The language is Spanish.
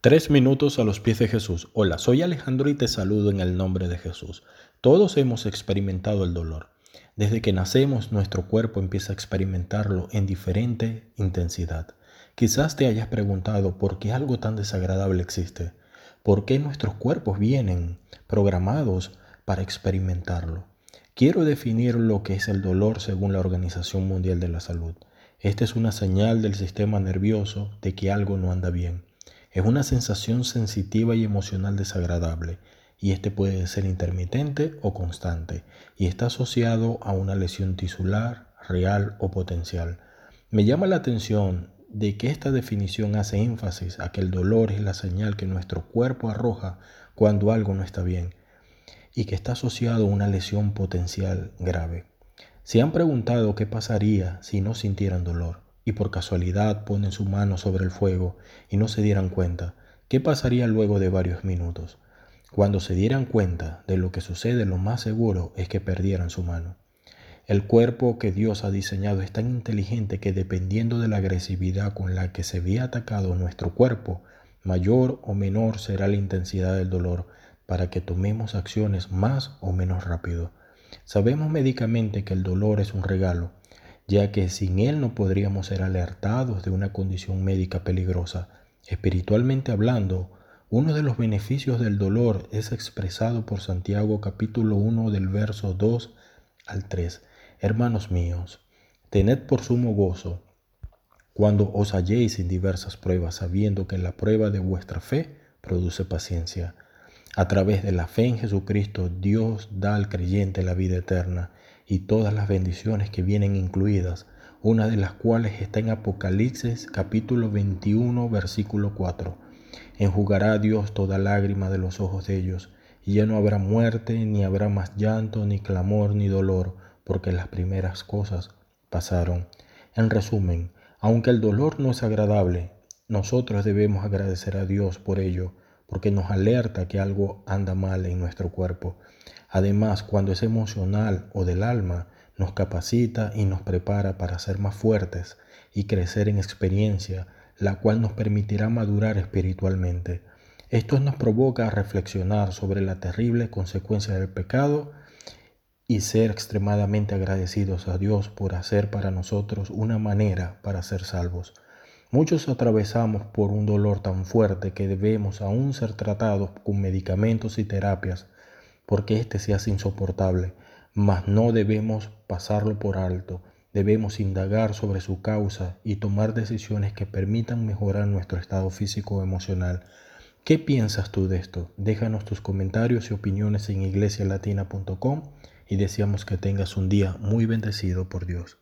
Tres minutos a los pies de Jesús. Hola, soy Alejandro y te saludo en el nombre de Jesús. Todos hemos experimentado el dolor. Desde que nacemos nuestro cuerpo empieza a experimentarlo en diferente intensidad. Quizás te hayas preguntado por qué algo tan desagradable existe. ¿Por qué nuestros cuerpos vienen programados para experimentarlo? Quiero definir lo que es el dolor según la Organización Mundial de la Salud. Esta es una señal del sistema nervioso de que algo no anda bien. Es una sensación sensitiva y emocional desagradable, y este puede ser intermitente o constante, y está asociado a una lesión tisular, real o potencial. Me llama la atención de que esta definición hace énfasis a que el dolor es la señal que nuestro cuerpo arroja cuando algo no está bien, y que está asociado a una lesión potencial grave. ¿Se han preguntado qué pasaría si no sintieran dolor? Y por casualidad ponen su mano sobre el fuego y no se dieran cuenta, ¿qué pasaría luego de varios minutos? Cuando se dieran cuenta de lo que sucede, lo más seguro es que perdieran su mano. El cuerpo que Dios ha diseñado es tan inteligente que dependiendo de la agresividad con la que se ve atacado nuestro cuerpo, mayor o menor será la intensidad del dolor para que tomemos acciones más o menos rápido. Sabemos médicamente que el dolor es un regalo, ya que sin él no podríamos ser alertados de una condición médica peligrosa. Espiritualmente hablando, uno de los beneficios del dolor es expresado por Santiago capítulo 1 del verso 2 al 3. Hermanos míos, tened por sumo gozo cuando os halléis en diversas pruebas, sabiendo que la prueba de vuestra fe produce paciencia. A través de la fe en Jesucristo, Dios da al creyente la vida eterna y todas las bendiciones que vienen incluidas, una de las cuales está en Apocalipsis capítulo 21 versículo 4. Enjugará Dios toda lágrima de los ojos de ellos, y ya no habrá muerte, ni habrá más llanto, ni clamor, ni dolor, porque las primeras cosas pasaron. En resumen, aunque el dolor no es agradable, nosotros debemos agradecer a Dios por ello, porque nos alerta que algo anda mal en nuestro cuerpo. Además, cuando es emocional o del alma, nos capacita y nos prepara para ser más fuertes y crecer en experiencia, la cual nos permitirá madurar espiritualmente. Esto nos provoca a reflexionar sobre la terrible consecuencia del pecado y ser extremadamente agradecidos a Dios por hacer para nosotros una manera para ser salvos. Muchos atravesamos por un dolor tan fuerte que debemos aún ser tratados con medicamentos y terapias porque éste se hace insoportable, mas no debemos pasarlo por alto. Debemos indagar sobre su causa y tomar decisiones que permitan mejorar nuestro estado físico emocional. ¿Qué piensas tú de esto? Déjanos tus comentarios y opiniones en iglesialatina.com y deseamos que tengas un día muy bendecido por Dios.